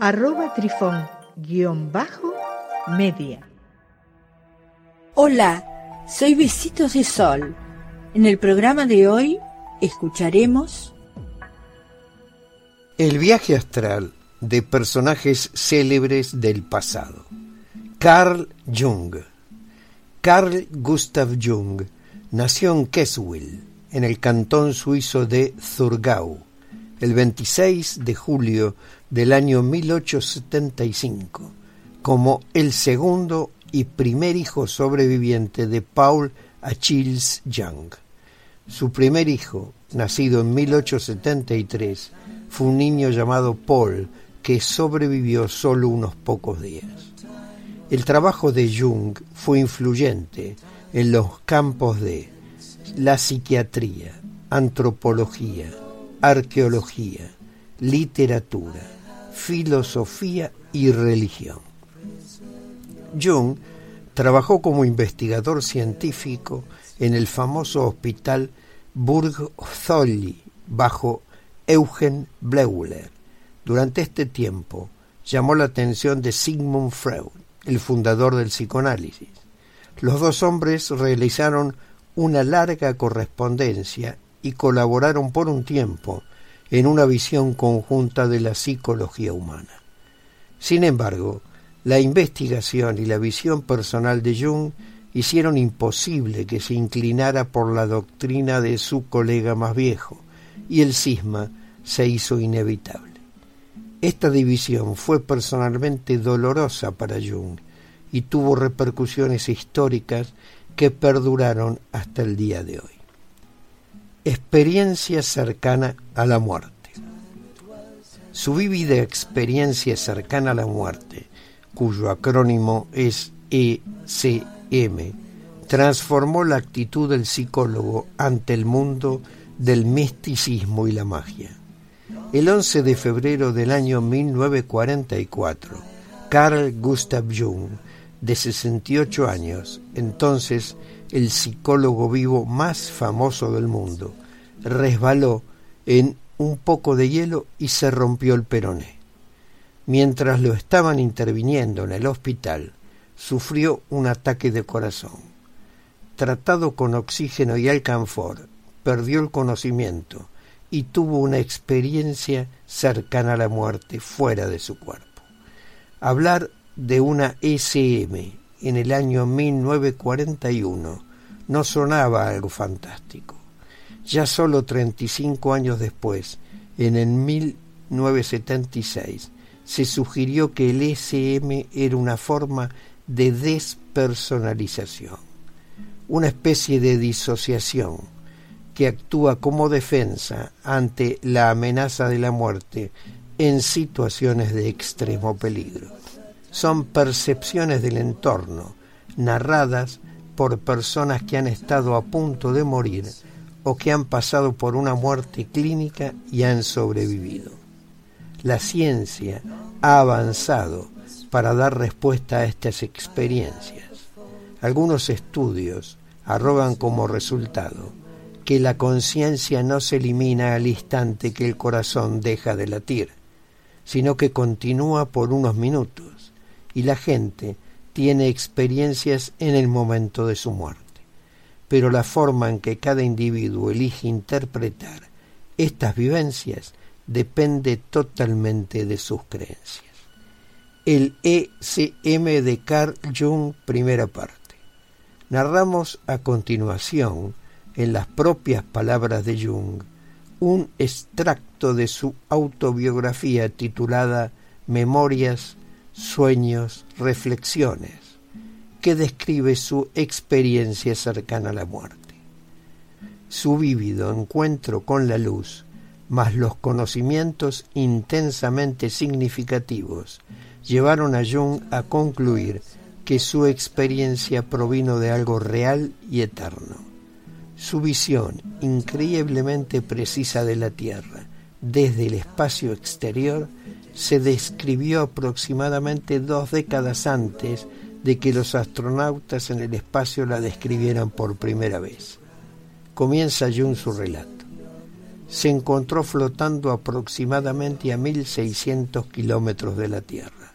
arroba trifón guion bajo media. Hola, soy Besitos de Sol. En el programa de hoy escucharemos El viaje astral de personajes célebres del pasado. Carl Jung. Carl Gustav Jung nació en Keswill, en el cantón suizo de Zurgau, el 26 de julio del año 1875 como el segundo y primer hijo sobreviviente de Paul Achilles Young. Su primer hijo, nacido en 1873, fue un niño llamado Paul que sobrevivió solo unos pocos días. El trabajo de Jung fue influyente en los campos de la psiquiatría, antropología, arqueología, literatura, filosofía y religión. Jung trabajó como investigador científico en el famoso hospital Burg Zolli bajo Eugen Bleuler. Durante este tiempo llamó la atención de Sigmund Freud, el fundador del psicoanálisis. Los dos hombres realizaron una larga correspondencia y colaboraron por un tiempo en una visión conjunta de la psicología humana. Sin embargo, la investigación y la visión personal de Jung hicieron imposible que se inclinara por la doctrina de su colega más viejo, y el cisma se hizo inevitable. Esta división fue personalmente dolorosa para Jung y tuvo repercusiones históricas que perduraron hasta el día de hoy experiencia cercana a la muerte. Su vívida experiencia cercana a la muerte, cuyo acrónimo es ECM, transformó la actitud del psicólogo ante el mundo del misticismo y la magia. El 11 de febrero del año 1944, Carl Gustav Jung, de 68 años, entonces el psicólogo vivo más famoso del mundo, resbaló en un poco de hielo y se rompió el peroné. Mientras lo estaban interviniendo en el hospital, sufrió un ataque de corazón. Tratado con oxígeno y alcanfor, perdió el conocimiento y tuvo una experiencia cercana a la muerte fuera de su cuerpo. Hablar de una SM en el año 1941 no sonaba algo fantástico. Ya solo 35 años después, en el 1976, se sugirió que el SM era una forma de despersonalización, una especie de disociación que actúa como defensa ante la amenaza de la muerte en situaciones de extremo peligro son percepciones del entorno, narradas por personas que han estado a punto de morir o que han pasado por una muerte clínica y han sobrevivido. La ciencia ha avanzado para dar respuesta a estas experiencias. Algunos estudios arrogan como resultado que la conciencia no se elimina al instante que el corazón deja de latir, sino que continúa por unos minutos y la gente tiene experiencias en el momento de su muerte. Pero la forma en que cada individuo elige interpretar estas vivencias depende totalmente de sus creencias. El ECM de Carl Jung, primera parte. Narramos a continuación, en las propias palabras de Jung, un extracto de su autobiografía titulada Memorias sueños, reflexiones, que describe su experiencia cercana a la muerte. Su vívido encuentro con la luz mas los conocimientos intensamente significativos llevaron a Jung a concluir que su experiencia provino de algo real y eterno. Su visión increíblemente precisa de la Tierra desde el espacio exterior se describió aproximadamente dos décadas antes de que los astronautas en el espacio la describieran por primera vez. Comienza Jung su relato. Se encontró flotando aproximadamente a 1600 kilómetros de la Tierra,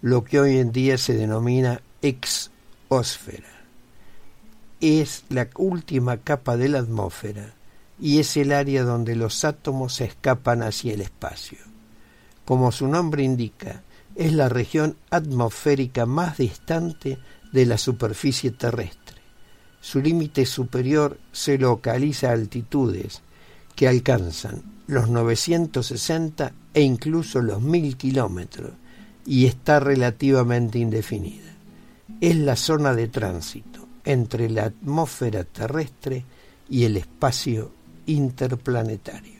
lo que hoy en día se denomina exósfera. Es la última capa de la atmósfera y es el área donde los átomos escapan hacia el espacio. Como su nombre indica, es la región atmosférica más distante de la superficie terrestre. Su límite superior se localiza a altitudes que alcanzan los 960 e incluso los 1000 kilómetros y está relativamente indefinida. Es la zona de tránsito entre la atmósfera terrestre y el espacio interplanetario.